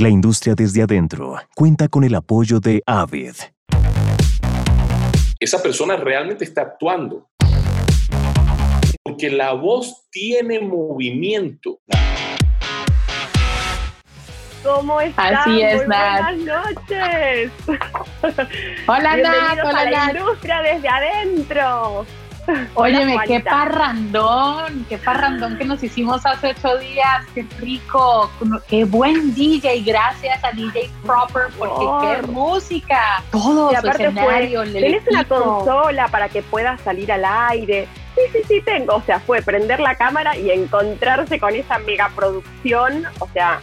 La industria desde adentro cuenta con el apoyo de Avid. Esa persona realmente está actuando. Porque la voz tiene movimiento. ¿Cómo están? Así es, Muy Nat. Buenas noches. Hola, Nat. Bienvenidos Hola, a la Nat. industria desde adentro. Óyeme, qué parrandón, qué parrandón que nos hicimos hace ocho días, qué rico, qué buen DJ, gracias a DJ Proper, porque qué Por. música, todo Y aparte escenario, el ¿Tenés una consola para que puedas salir al aire? Sí, sí, sí, tengo. O sea, fue prender la cámara y encontrarse con esa megaproducción. O sea,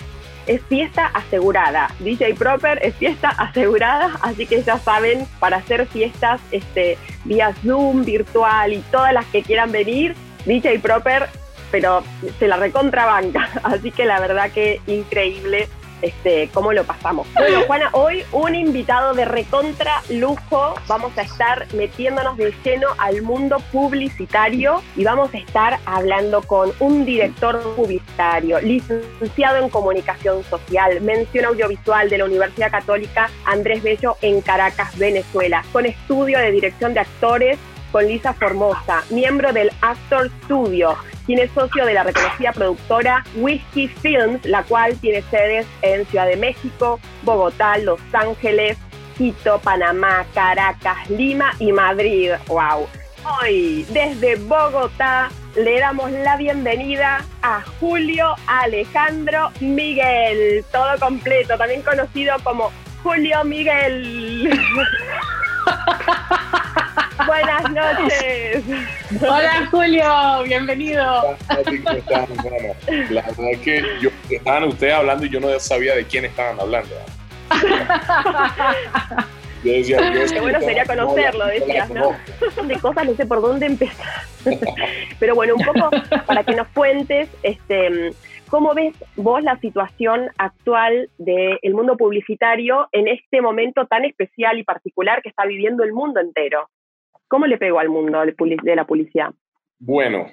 es fiesta asegurada. DJ Proper es fiesta asegurada, así que ya saben, para hacer fiestas este, vía Zoom, virtual y todas las que quieran venir, DJ Proper, pero se la recontrabanca. Así que la verdad que increíble este, cómo lo pasamos. Bueno, Juana, hoy un invitado de recontra lujo. Vamos a estar metiéndonos de lleno al mundo publicitario y vamos a estar hablando con un director publicitario, licenciado en comunicación social, mención audiovisual de la Universidad Católica Andrés Bello en Caracas, Venezuela, con estudio de dirección de actores con Lisa Formosa, miembro del Actor Studio, quien es socio de la reconocida productora Whiskey Films, la cual tiene sedes en Ciudad de México, Bogotá, Los Ángeles, Quito, Panamá, Caracas, Lima y Madrid. ¡Wow! Hoy, desde Bogotá, le damos la bienvenida a Julio Alejandro Miguel, todo completo, también conocido como Julio Miguel. Buenas noches. Hola Julio, bienvenido. ¿Cómo están, hermano? La verdad es que yo, estaban ustedes hablando y yo no sabía de quién estaban hablando. Yo decía, yo Qué bueno sería conocerlo, no decías, ¿no? de cosas, no sé por dónde empezar. Pero bueno, un poco para que nos cuentes, este, ¿cómo ves vos la situación actual del mundo publicitario en este momento tan especial y particular que está viviendo el mundo entero? ¿Cómo le pegó al mundo de la publicidad? Bueno,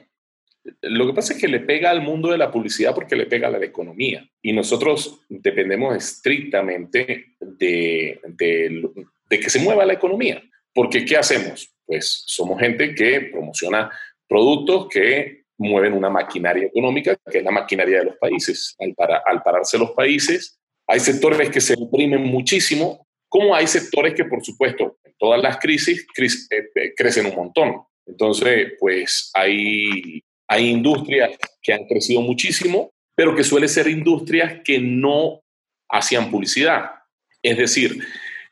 lo que pasa es que le pega al mundo de la publicidad porque le pega a la economía. Y nosotros dependemos estrictamente de, de- de que se mueva la economía. Porque ¿qué hacemos? Pues somos gente que promociona productos que mueven una maquinaria económica, que es la maquinaria de los países. Al, para- al pararse los países, hay sectores que se imprimen muchísimo, como hay sectores que, por supuesto, en todas las crisis cris- eh, eh, crecen un montón. Entonces, pues hay, hay industrias que han crecido muchísimo, pero que suelen ser industrias que no hacían publicidad. Es decir,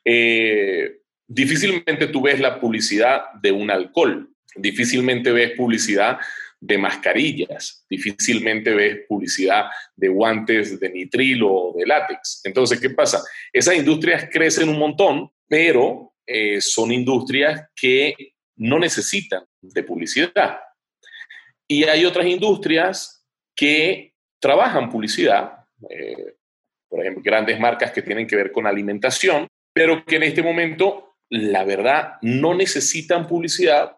eh, difícilmente tú ves la publicidad de un alcohol, difícilmente ves publicidad de mascarillas, difícilmente ves publicidad de guantes de nitrilo o de látex. Entonces, ¿qué pasa? Esas industrias crecen un montón, pero eh, son industrias que no necesitan de publicidad. Y hay otras industrias que trabajan publicidad, eh, por ejemplo, grandes marcas que tienen que ver con alimentación, pero que en este momento, la verdad, no necesitan publicidad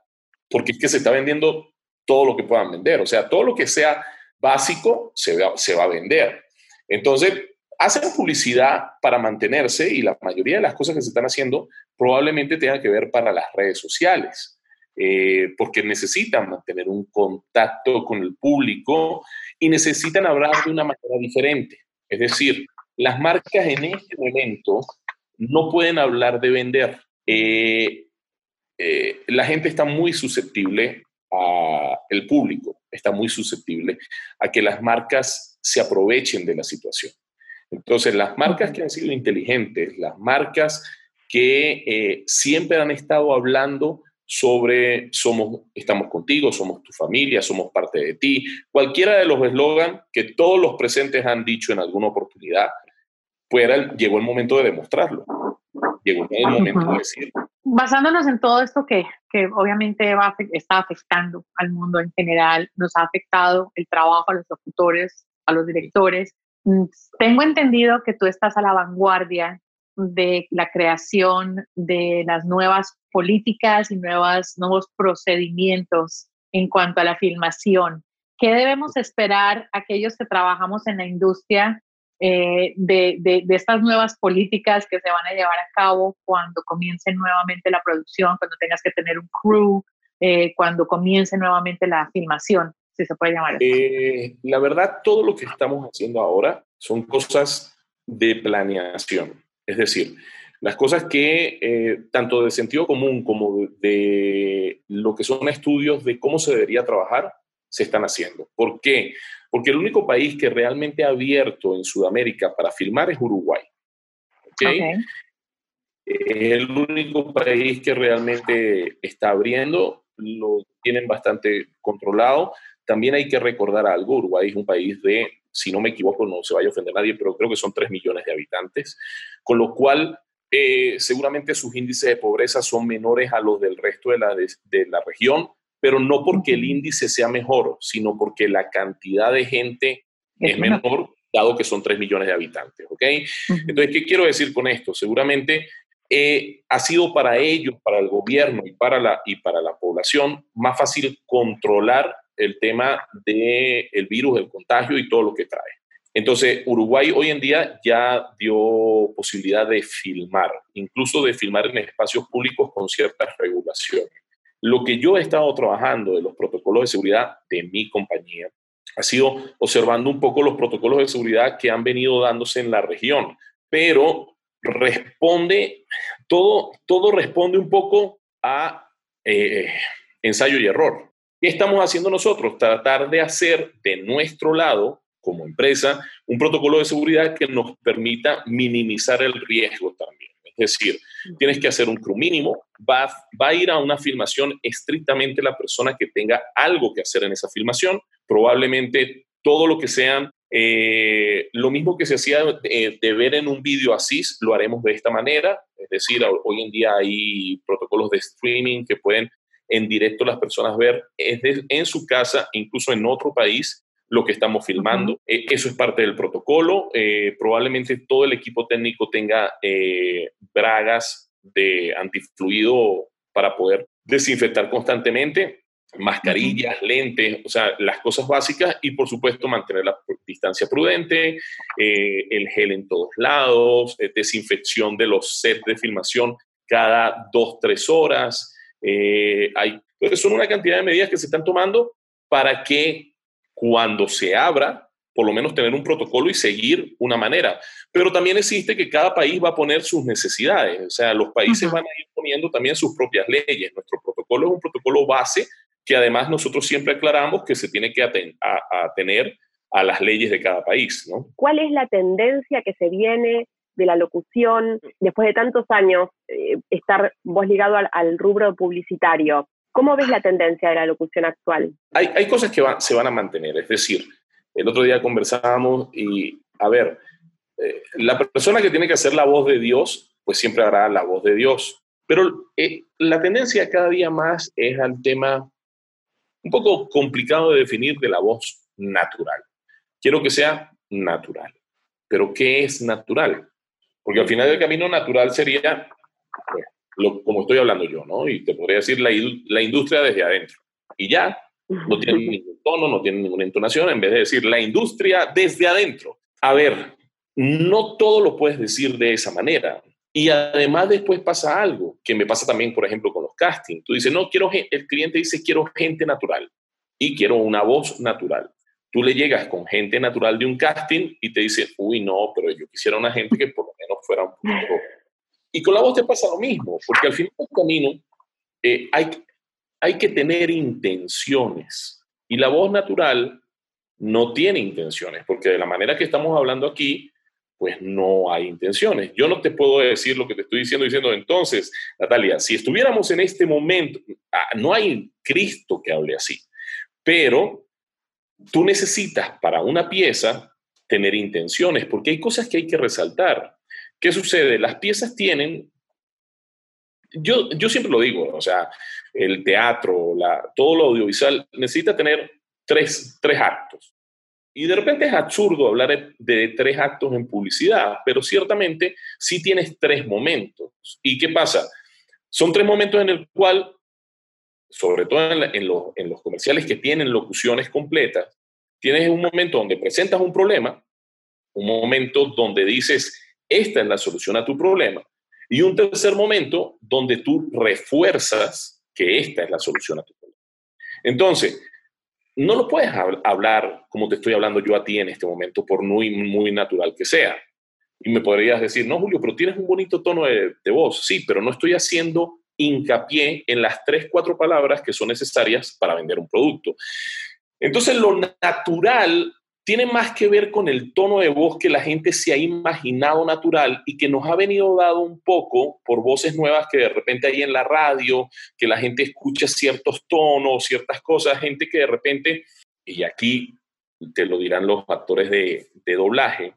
porque es que se está vendiendo todo lo que puedan vender. O sea, todo lo que sea básico se va, a vender. Entonces, hacen publicidad para mantenerse y la mayoría de las cosas que se están haciendo probablemente tengan que ver para las redes sociales, eh, porque necesitan mantener un contacto con el público y necesitan hablar de una manera diferente. Es decir, las marcas en este momento no pueden hablar de vender. Eh, eh, la gente está muy susceptible el público está muy susceptible a que las marcas se aprovechen de la situación. Entonces, las marcas que han sido inteligentes, las marcas que eh, siempre han estado hablando sobre somos, estamos contigo, somos tu familia, somos parte de ti, cualquiera de los eslogan que todos los presentes han dicho en alguna oportunidad, pues era llegó el momento de demostrarlo. Llegó el momento de Ujú. Basándonos en todo esto que, que obviamente va, está afectando al mundo en general, nos ha afectado el trabajo a los locutores, a los directores. Tengo entendido que tú estás a la vanguardia de la creación de las nuevas políticas y nuevas, nuevos procedimientos en cuanto a la filmación. ¿Qué debemos esperar aquellos que trabajamos en la industria eh, de, de, estas nuevas políticas que se van a llevar a cabo cuando comience nuevamente la producción, cuando tengas que tener un crew, eh, cuando comience nuevamente la filmación, si se puede llamar. Eh, la verdad, todo lo que estamos haciendo ahora son cosas de planeación. Es decir, las cosas que, tanto de sentido común como de, lo que son estudios de cómo se debería trabajar, se están haciendo. ¿Por qué? Porque el único país que realmente ha abierto en Sudamérica para filmar es Uruguay. ¿okay? Es el único país que realmente está abriendo, lo tienen bastante controlado. También hay que recordar algo, Uruguay es un país de, si no me equivoco, no se vaya a ofender nadie, pero creo que son 3 millones de habitantes, con lo cual eh, seguramente sus índices de pobreza son menores a los del resto de la, de la región, pero no porque el índice sea mejor, sino porque la cantidad de gente es menor, dado que son 3 millones de habitantes, ¿ok? Entonces, ¿qué quiero decir con esto? Seguramente eh, ha sido para ellos, para el gobierno y para, la, y para la población más fácil controlar el tema del el virus, el contagio y todo lo que trae. Entonces, Uruguay hoy en día ya dio posibilidad de filmar, incluso de filmar en espacios públicos con ciertas regulaciones. Lo que yo he estado trabajando de los protocolos de seguridad de mi compañía ha sido observando un poco los protocolos de seguridad que han venido dándose en la región, pero responde, todo, todo responde un poco a eh, ensayo y error. ¿Qué estamos haciendo nosotros? Tratar de hacer de nuestro lado, como empresa, un protocolo de seguridad que nos permita minimizar el riesgo también. Es decir, tienes que hacer un crew mínimo, va, va a ir a una filmación estrictamente la persona que tenga algo que hacer en esa filmación, probablemente todo lo que sean, eh, lo mismo que se hacía de, ver en un video así, lo haremos de esta manera, es decir, hoy en día hay protocolos de streaming que pueden en directo las personas ver en su casa, incluso en otro país, lo que estamos filmando. Eh, eso es parte del protocolo. Eh, probablemente todo el equipo técnico tenga eh, bragas de antifluido para poder desinfectar constantemente, mascarillas, lentes, o sea, las cosas básicas y por supuesto mantener la distancia prudente, el gel en todos lados, desinfección de los sets de filmación cada dos, tres horas. hay, son una cantidad de medidas que se están tomando para que cuando se abra, por lo menos tener un protocolo y seguir una manera. Pero también existe que cada país va a poner sus necesidades, o sea, los países van a ir poniendo también sus propias leyes. Nuestro protocolo es un protocolo base que además nosotros siempre aclaramos que se tiene que atener a las leyes de cada país. ¿no? ¿Cuál es la tendencia que se viene de la locución después de tantos años eh, estar vos ligado al rubro publicitario? ¿Cómo ves la tendencia de la locución actual? Hay, hay cosas que se van a mantener, es decir, el otro día conversábamos y, a ver, eh, la persona que tiene que hacer la voz de Dios, pues siempre hará la voz de Dios. Pero eh, la tendencia cada día más es al tema un poco complicado de definir de la voz natural. Quiero que sea natural. Pero ¿qué es natural? Porque al final del camino natural sería como estoy hablando yo, ¿no? Y te podría decir la, la industria desde adentro. Y ya, no tiene ningún tono, no tiene ninguna entonación, en vez de decir la industria desde adentro. A ver, no todo lo puedes decir de esa manera. Y además después pasa algo, que me pasa también, por ejemplo, con los castings. Tú dices, no, quiero, el cliente dice, quiero gente natural y quiero una voz natural. Tú le llegas con gente natural de un casting y te dice, uy, no, pero yo quisiera una gente que por lo menos fuera un poco y con la voz te pasa lo mismo, porque al final del camino eh, hay, hay que tener intenciones. Y la voz natural no tiene intenciones, porque de la manera que estamos hablando aquí, pues no hay intenciones. Yo no te puedo decir lo que te estoy diciendo, diciendo entonces, Natalia, si estuviéramos en este momento, ah, no hay Cristo que hable así, pero tú necesitas para una pieza tener intenciones, porque hay cosas que hay que resaltar. ¿Qué sucede? Las piezas tienen, yo, yo siempre lo digo, o sea, el teatro, la, todo lo audiovisual necesita tener tres, tres actos. Y de repente es absurdo hablar de, tres actos en publicidad, pero ciertamente sí tienes tres momentos. ¿Y qué pasa? Son tres momentos en el cual, sobre todo en, en, los, en los comerciales que tienen locuciones completas, tienes un momento donde presentas un problema, un momento donde dices, esta es la solución a tu problema. Y un tercer momento donde tú refuerzas que esta es la solución a tu problema. Entonces, no lo puedes hablar como te estoy hablando yo a ti en este momento, por muy, muy natural que sea. Y me podrías decir, no, Julio, pero tienes un bonito tono de, de voz. Sí, pero no estoy haciendo hincapié en las tres, cuatro palabras que son necesarias para vender un producto. Entonces, lo natural tiene más que ver con el tono de voz que la gente se ha imaginado natural y que nos ha venido dado un poco por voces nuevas que de repente hay en la radio, que la gente escucha ciertos tonos, ciertas cosas, gente que de repente, y aquí te lo dirán los actores de, doblaje,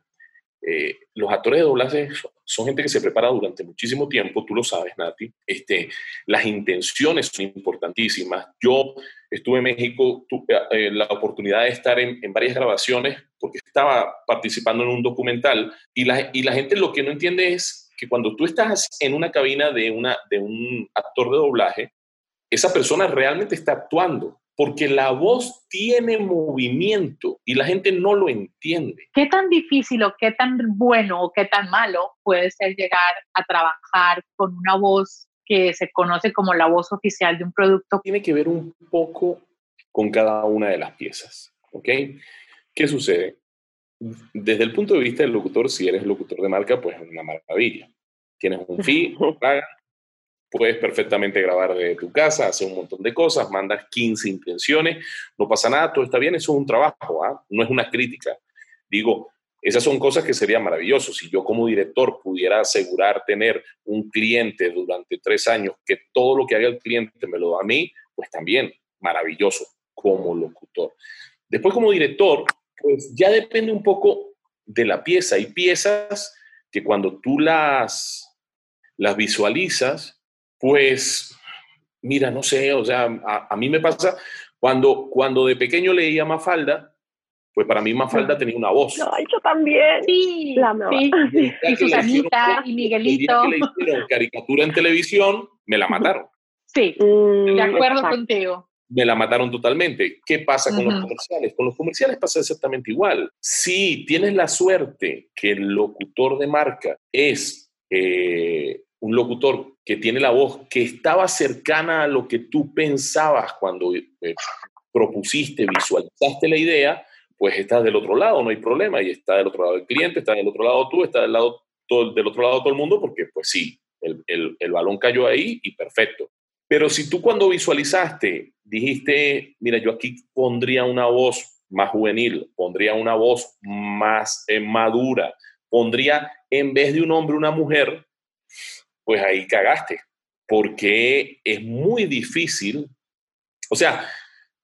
eh, los actores de doblaje son gente que se prepara durante muchísimo tiempo, tú lo sabes, Nati. Este, las intenciones son importantísimas. Yo estuve en México, tuve eh, la oportunidad de estar en, varias grabaciones porque estaba participando en un documental y la, y la gente lo que no entiende es que cuando tú estás en una cabina de, una, de un actor de doblaje, esa persona realmente está actuando porque la voz tiene movimiento y la gente no lo entiende. ¿Qué tan difícil o qué tan bueno o qué tan malo puede ser llegar a trabajar con una voz que se conoce como la voz oficial de un producto? Tiene que ver un poco con cada una de las piezas, ¿ok? ¿Qué sucede? Desde el punto de vista del locutor, si eres locutor de marca, pues es una maravilla. Tienes un fee, pagan, Puedes perfectamente grabar de tu casa, hacer un montón de cosas, mandas 15 intenciones, no pasa nada, todo está bien, eso es un trabajo, ¿ah? no es una crítica. Digo, esas son cosas que serían maravilloso. Si yo como director pudiera asegurar tener un cliente durante tres años, que todo lo que haga el cliente me lo da a mí, pues también maravilloso como locutor. Después como director, pues ya depende un poco de la pieza. Hay piezas que cuando tú las, las visualizas, pues, mira, no sé, o sea, a, mí me pasa, cuando, cuando de pequeño leía Mafalda, pues para mí Mafalda tenía una voz. No, yo también. Sí, la sí. Y, Susanita y Miguelito. El día que le hicieron caricatura en televisión, me la mataron. Sí, mm, de acuerdo contigo. Me la mataron totalmente. ¿Qué pasa con los comerciales? Con los comerciales pasa exactamente igual. Si tienes la suerte que el locutor de marca es eh, un locutor que tiene la voz que estaba cercana a lo que tú pensabas cuando eh, propusiste, visualizaste la idea, pues estás del otro lado, no hay problema, y está del otro lado el cliente, está del otro lado tú, está del, lado, todo, del otro lado todo el mundo, porque pues sí, el, el, el balón cayó ahí y perfecto. Pero si tú cuando visualizaste dijiste, mira, yo aquí pondría una voz más juvenil, pondría una voz más eh, madura, pondría en vez de un hombre una mujer, pues ahí cagaste, porque es muy difícil, o sea,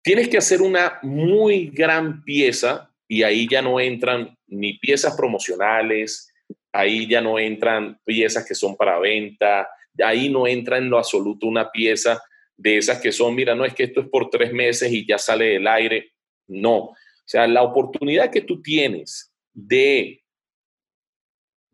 tienes que hacer una muy gran pieza y ahí ya no entran ni piezas promocionales, ahí ya no entran piezas que son para venta, ahí no entra en lo absoluto una pieza de esas que son, mira, no es que esto es por tres meses y ya sale del aire, no. O sea, la oportunidad que tú tienes de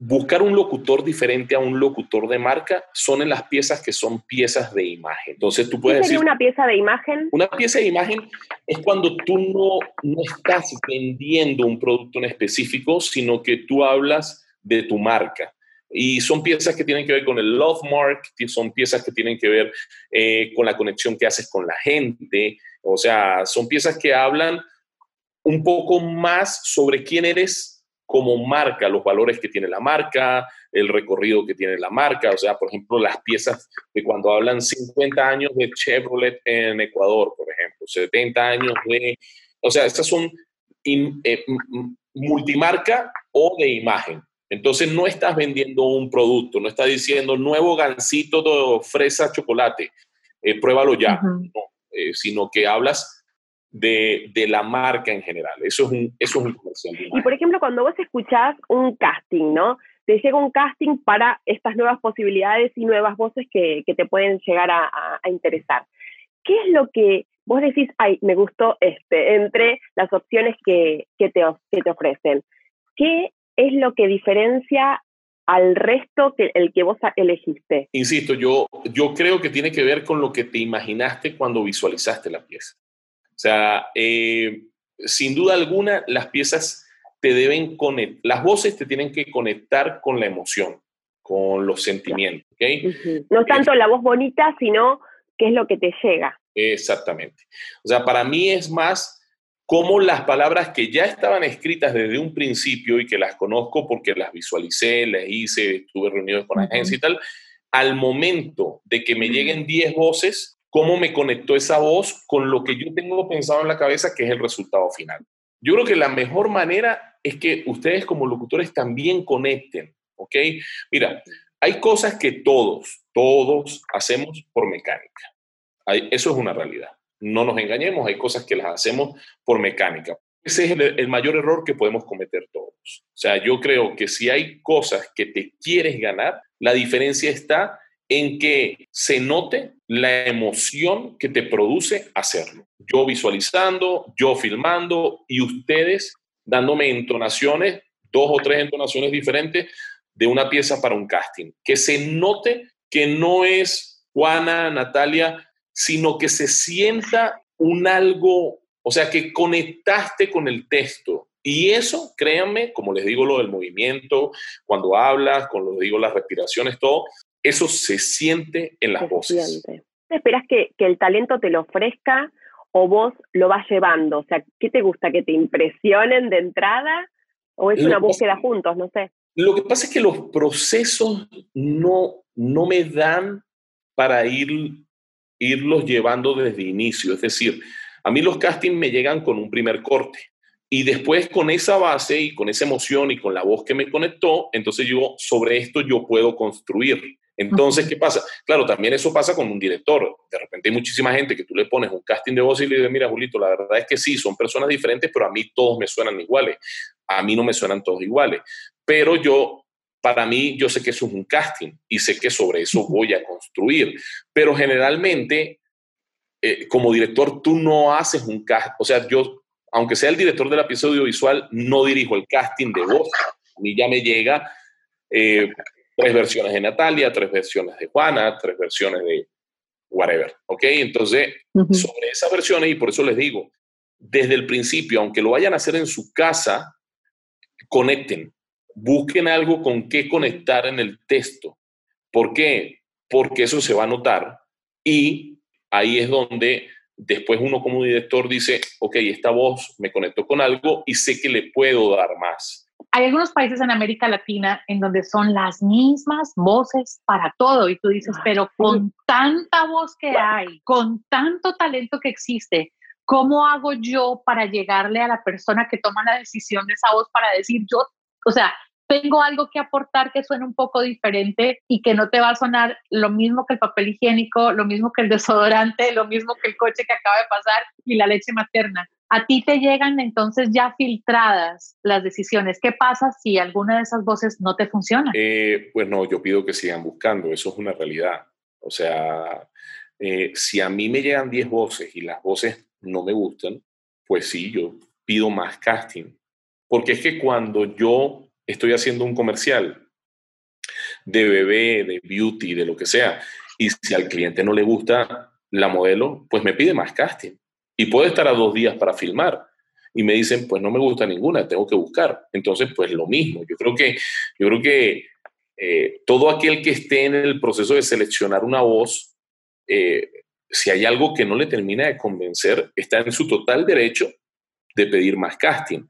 buscar un locutor diferente a un locutor de marca son en las piezas que son piezas de imagen. Entonces tú puedes ¿Qué sería decir... una pieza de imagen? Una pieza de imagen es cuando tú no, no estás vendiendo un producto en específico, sino que tú hablas de tu marca. Y son piezas que tienen que ver con el love mark, son piezas que tienen que ver eh, con la conexión que haces con la gente. O sea, son piezas que hablan un poco más sobre quién eres como marca, los valores que tiene la marca, el recorrido que tiene la marca, o sea, por ejemplo, las piezas de cuando hablan 50 años de Chevrolet en Ecuador, por ejemplo, 70 años de, o sea, estas son eh, multimarca o de imagen. Entonces no estás vendiendo un producto, no estás diciendo nuevo gansito de fresa chocolate, eh, pruébalo ya, no, eh, sino que hablas de, de, la marca en general. Eso es un, eso es un comercial. Y por ejemplo, cuando vos escuchás un casting, ¿no? Te llega un casting para estas nuevas posibilidades y nuevas voces que, que te pueden llegar a, a, interesar. ¿Qué es lo que vos decís, ay, me gustó este, entre las opciones que, que, te, que te ofrecen? ¿Qué es lo que diferencia al resto que el que vos elegiste? Insisto, yo, yo creo que tiene que ver con lo que te imaginaste cuando visualizaste la pieza. O sea, eh, sin duda alguna, las piezas te deben conectar, las voces te tienen que conectar con la emoción, con los sentimientos. ¿okay? No tanto la voz bonita, sino qué es lo que te llega. Exactamente. O sea, para mí es más como las palabras que ya estaban escritas desde un principio y que las conozco porque las visualicé, las hice, estuve reunido con la agencia y tal, al momento de que me lleguen 10 voces, cómo me conectó esa voz con lo que yo tengo pensado en la cabeza que es el resultado final. Yo creo que la mejor manera es que ustedes como locutores también conecten, ¿ok? Mira, hay cosas que todos, todos hacemos por mecánica. Eso es una realidad. No nos engañemos, hay cosas que las hacemos por mecánica. Ese es el, mayor error que podemos cometer todos. O sea, yo creo que si hay cosas que te quieres ganar, la diferencia está en que se note la emoción que te produce hacerlo. Yo visualizando, yo filmando y ustedes dándome entonaciones, dos o tres entonaciones diferentes de una pieza para un casting. Que se note que no es Juana, Natalia, sino que se sienta un algo, o sea, que conectaste con el texto. Y eso, créanme, como les digo lo del movimiento, cuando hablas, cuando les digo las respiraciones, todo, eso se siente en las voces. ¿Esperas que, que el talento te lo ofrezca o vos lo vas llevando? O sea, ¿qué te gusta? ¿Que te impresionen de entrada? ¿O es una búsqueda juntos? No sé. Lo que pasa es que los procesos no, no me dan para ir irlos llevando desde inicio. Es decir, a mí los castings me llegan con un primer corte y después con esa base y con esa emoción y con la voz que me conectó, entonces yo sobre esto yo puedo construir. Entonces, ¿qué pasa? Claro, también eso pasa con un director. De repente hay muchísima gente que tú le pones un casting de voz y le dices, mira, Julito, la verdad es que sí, son personas diferentes, pero a mí todos me suenan iguales. A mí no me suenan todos iguales. Pero yo para mí yo sé que eso es un casting y sé que sobre eso voy a construir, pero generalmente eh, como director tú no haces un casting, o sea, yo, aunque sea el director de la pieza audiovisual, no dirijo el casting de voz, a mí ya me llega eh, tres versiones de Natalia, tres versiones de Juana, tres versiones de whatever, ¿ok? Entonces, sobre esas versiones, y por eso les digo, desde el principio, aunque lo vayan a hacer en su casa, conecten, busquen algo con qué conectar en el texto. ¿Por qué? Porque eso se va a notar y ahí es donde después uno como director dice, ok, esta voz me conectó con algo y sé que le puedo dar más. Hay algunos países en América Latina en donde son las mismas voces para todo y tú dices, pero con tanta voz que hay, con tanto talento que existe, ¿cómo hago yo para llegarle a la persona que toma la decisión de esa voz para decir, yo, o sea, tengo algo que aportar que suene un poco diferente y que no te va a sonar lo mismo que el papel higiénico, lo mismo que el desodorante, lo mismo que el coche que acaba de pasar y la leche materna. A ti te llegan entonces ya filtradas las decisiones. ¿Qué pasa si alguna de esas voces no te funciona? Eh, pues no, yo pido que sigan buscando, eso es una realidad. O sea, eh, si a mí me llegan 10 voces y las voces no me gustan, pues sí, yo pido más casting. Porque es que cuando yo estoy haciendo un comercial de bebé, de beauty, de lo que sea, y si al cliente no le gusta la modelo, pues me pide más casting. Y puede estar a dos días para filmar. Y me dicen, pues no me gusta ninguna, tengo que buscar. Entonces, pues lo mismo. Yo creo que, yo creo que eh, todo aquel que esté en el proceso de seleccionar una voz, eh, si hay algo que no le termina de convencer, está en su total derecho de pedir más casting.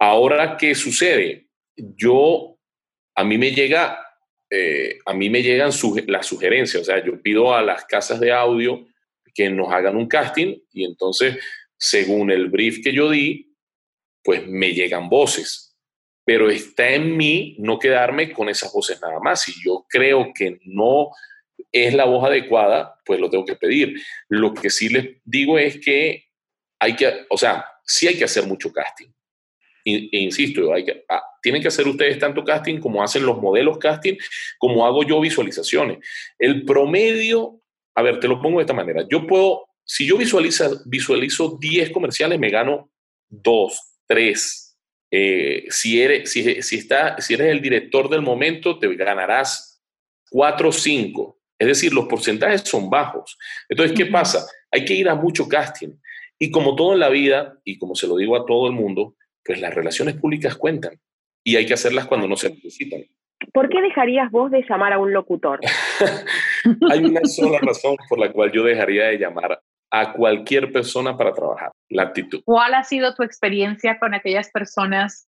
Ahora, ¿qué sucede? yo, a mí me llega, eh, a mí me llegan las sugerencias, o sea, yo pido a las casas de audio que nos hagan un casting y entonces, según el brief que yo di, pues me llegan voces. Pero está en mí no quedarme con esas voces nada más. Si yo creo que no es la voz adecuada, pues lo tengo que pedir. Lo que sí les digo es que hay que, o sea, sí hay que hacer mucho casting. E, insisto, hay que, ah, tienen que hacer ustedes tanto casting como hacen los modelos casting, como hago yo visualizaciones. El promedio, a ver, te lo pongo de esta manera. Yo puedo, si yo visualizo, visualizo 10 comerciales, me gano 2, 3. Eh, si, eres, si, si, está, si eres el director del momento, te ganarás 4 o 5. Es decir, los porcentajes son bajos. Entonces, ¿qué pasa? Hay que ir a mucho casting. Y como todo en la vida, y como se lo digo a todo el mundo, pues las relaciones públicas cuentan y hay que hacerlas cuando no se necesitan. ¿Por qué dejarías vos de llamar a un locutor? hay una sola razón por la cual yo dejaría de llamar a cualquier persona para trabajar, la actitud. ¿Cuál ha sido tu experiencia con aquellas personas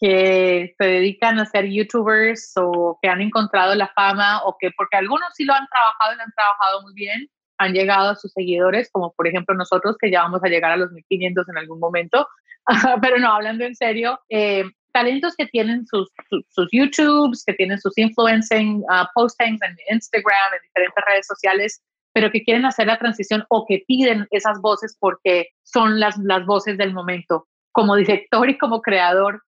que se dedican a ser youtubers o que han encontrado la fama o que porque algunos sí lo han trabajado y lo han trabajado muy bien, han llegado a sus seguidores, como por ejemplo nosotros que ya vamos a llegar a los 1500 en algún momento, pero no, hablando en serio, eh, talentos que tienen sus, sus, YouTubes, que tienen sus influencing uh, postings en Instagram, en diferentes redes sociales, pero que quieren hacer la transición o que piden esas voces porque son las, las voces del momento. Como director y como creador,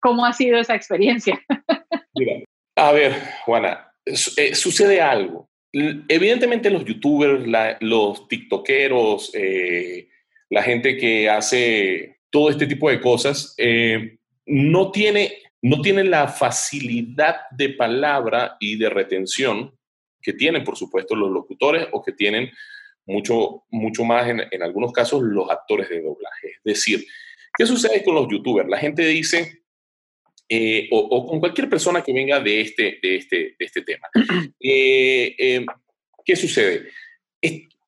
¿cómo ha sido esa experiencia? A ver, Juana, eh, sucede algo. Evidentemente los youtubers, los tiktokeros, eh, la gente que hace todo este tipo de cosas, eh, no, tiene, no tiene la facilidad de palabra y de retención que tienen, por supuesto, los locutores o que tienen mucho, mucho más en, en algunos casos los actores de doblaje. Es decir, ¿qué sucede con los youtubers? La gente dice, eh, o, con cualquier persona que venga de este, de este, de este tema. Eh, eh, ¿Qué sucede?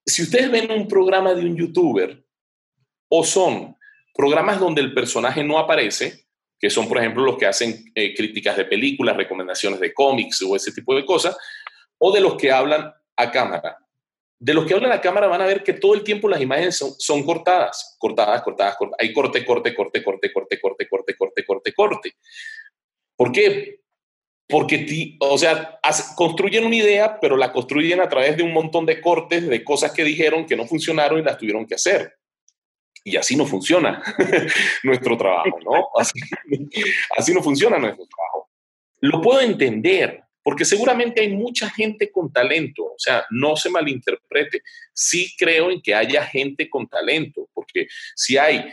si ustedes ven un programa de un youtuber o son programas donde el personaje no aparece, que son, por ejemplo, los que hacen críticas de películas, recomendaciones de cómics o ese tipo de cosas, o de los que hablan a cámara. De los que hablan a cámara van a ver que todo el tiempo las imágenes son, son cortadas, cortadas, cortadas, cortadas. Hay corte, corte, corte, corte, corte, corte, corte, corte, corte, corte. ¿Por qué? Porque, o sea, construyen una idea, pero la construyen a través de un montón de cortes de cosas que dijeron que no funcionaron y las tuvieron que hacer. Y así no funciona nuestro trabajo, ¿no? Así, así no funciona nuestro trabajo. Lo puedo entender, porque seguramente hay mucha gente con talento, o sea, no se malinterprete. Sí creo en que haya gente con talento, porque si hay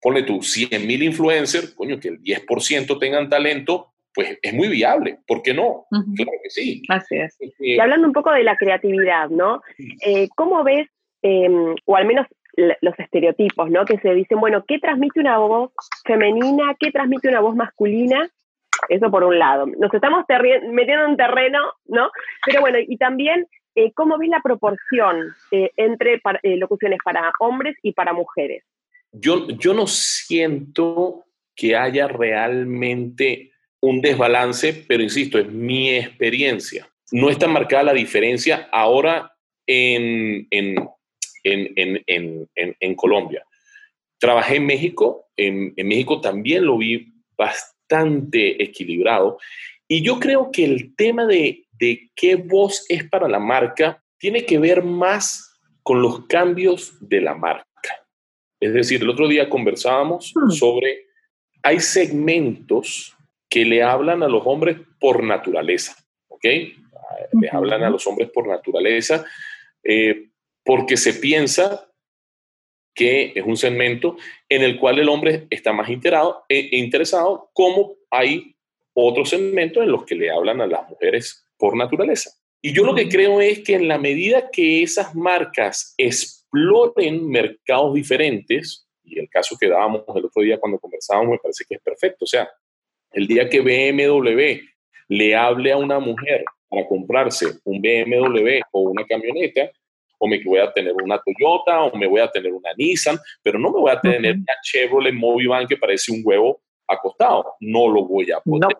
ponle tú 100 mil influencers, coño, que el 10% tengan talento, pues es muy viable. ¿Por qué no? Claro que sí. Así es. Eh, y hablando un poco de la creatividad, ¿no? Eh, ¿Cómo ves, em, o al menos los estereotipos, ¿no? Que se dicen, bueno, ¿qué transmite una voz femenina? ¿Qué transmite una voz masculina? Eso por un lado. Nos estamos metiendo en terreno, ¿no? Pero bueno, y también, eh, ¿cómo ves la proporción entre locuciones para hombres y para mujeres? yo, yo no siento que haya realmente un desbalance, pero insisto, es mi experiencia. No está marcada la diferencia ahora en, en, Colombia. Trabajé en México, en, México también lo vi bastante equilibrado y yo creo que el tema de, de qué voz es para la marca tiene que ver más con los cambios de la marca. Es decir, el otro día conversábamos hmm. sobre, hay segmentos que le hablan a los hombres por naturaleza, ¿ok? Le hablan a los hombres por naturaleza eh, porque se piensa que es un segmento en el cual el hombre está más interesado, eh, interesado como hay otros segmentos en los que le hablan a las mujeres por naturaleza. Y yo lo que creo es que en la medida que esas marcas exploren mercados diferentes, y el caso que dábamos el otro día cuando conversábamos me parece que es perfecto. O sea, el día que BMW le hable a una mujer para comprarse un BMW o una camioneta, o me voy a tener una Toyota o me voy a tener una Nissan, pero no me voy a tener una Chevrolet Movivan que parece un huevo acostado. No lo voy a poder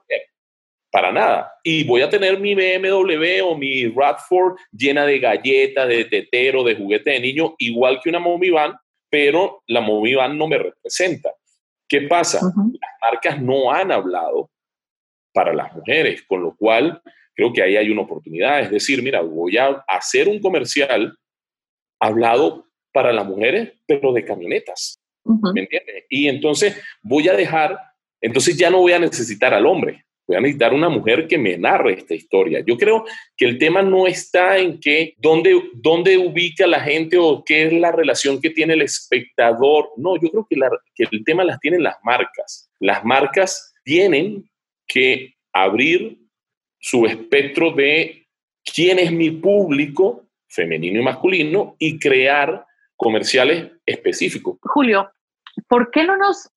para nada. Y voy a tener mi BMW o mi Radford llena de galletas, de tetero, de juguete de niño, igual que una Movie Van, pero la Movie Van no me representa. ¿Qué pasa? Las marcas no han hablado para las mujeres, con lo cual creo que ahí hay una oportunidad. Es decir, mira, voy a hacer un comercial hablado para las mujeres, pero de camionetas. ¿Me entiendes? Y entonces voy a dejar, entonces ya no voy a necesitar al hombre voy a necesitar una mujer que me narre esta historia. Yo creo que el tema no está en que dónde, dónde ubica la gente o qué es la relación que tiene el espectador. No, yo creo que, que el tema las tienen las marcas. Las marcas tienen que abrir su espectro de quién es mi público femenino y masculino y crear comerciales específicos. Julio, ¿por qué no nos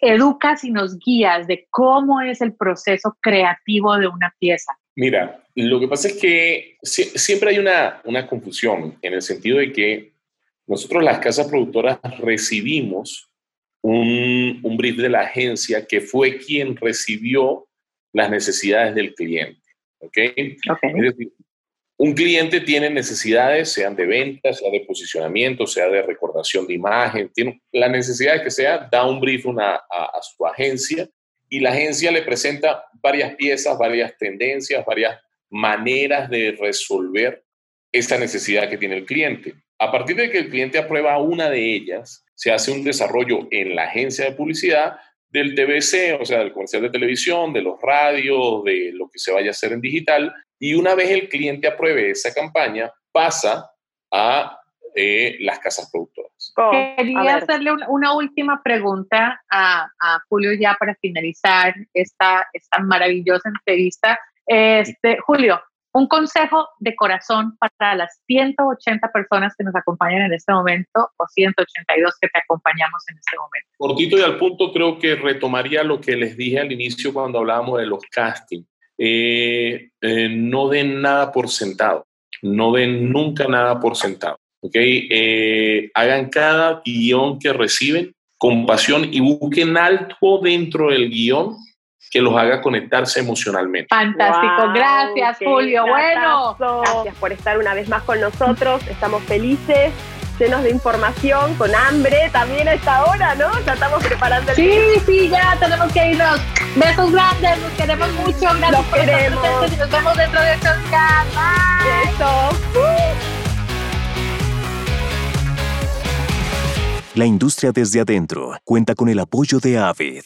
educas y nos guías de cómo es el proceso creativo de una pieza? Mira, lo que pasa es que siempre hay una, una confusión en el sentido de que nosotros las casas productoras recibimos un, un brief de la agencia que fue quien recibió las necesidades del cliente. ¿ok? okay. Un cliente tiene necesidades, sean de venta, sea de posicionamiento, sea de recordación de imagen, tiene la necesidad que sea, da un brief a, a su agencia y la agencia le presenta varias piezas, varias tendencias, varias maneras de resolver esa necesidad que tiene el cliente. A partir de que el cliente aprueba una de ellas, se hace un desarrollo en la agencia de publicidad del TVC, o sea, del comercial de televisión, de los radios, de lo que se vaya a hacer en digital. Y una vez el cliente apruebe esa campaña, pasa a eh, las casas productoras. Oh, Quería hacerle una, última pregunta a, Julio ya para finalizar esta, esta maravillosa entrevista. Este, Julio, un consejo de corazón para las 180 personas que nos acompañan en este momento o 182 que te acompañamos en este momento. Cortito y al punto, creo que retomaría lo que les dije al inicio cuando hablábamos de los castings. Eh, eh, no den nada por sentado, no den nunca nada por sentado. ¿okay? Eh, hagan cada guion que reciben con pasión y busquen algo dentro del guion que los haga conectarse emocionalmente. Fantástico, gracias Julio. Bueno, gracias por estar una vez más con nosotros. Estamos felices, llenos de información, con hambre también a esta hora, ¿no? Ya estamos preparando el Sí, sí, ya tenemos que irnos. Besos grandes, nos queremos mucho. Gracias nos queremos. y nos vemos dentro de estos Bye. Eso. La industria desde adentro cuenta con el apoyo de Avid.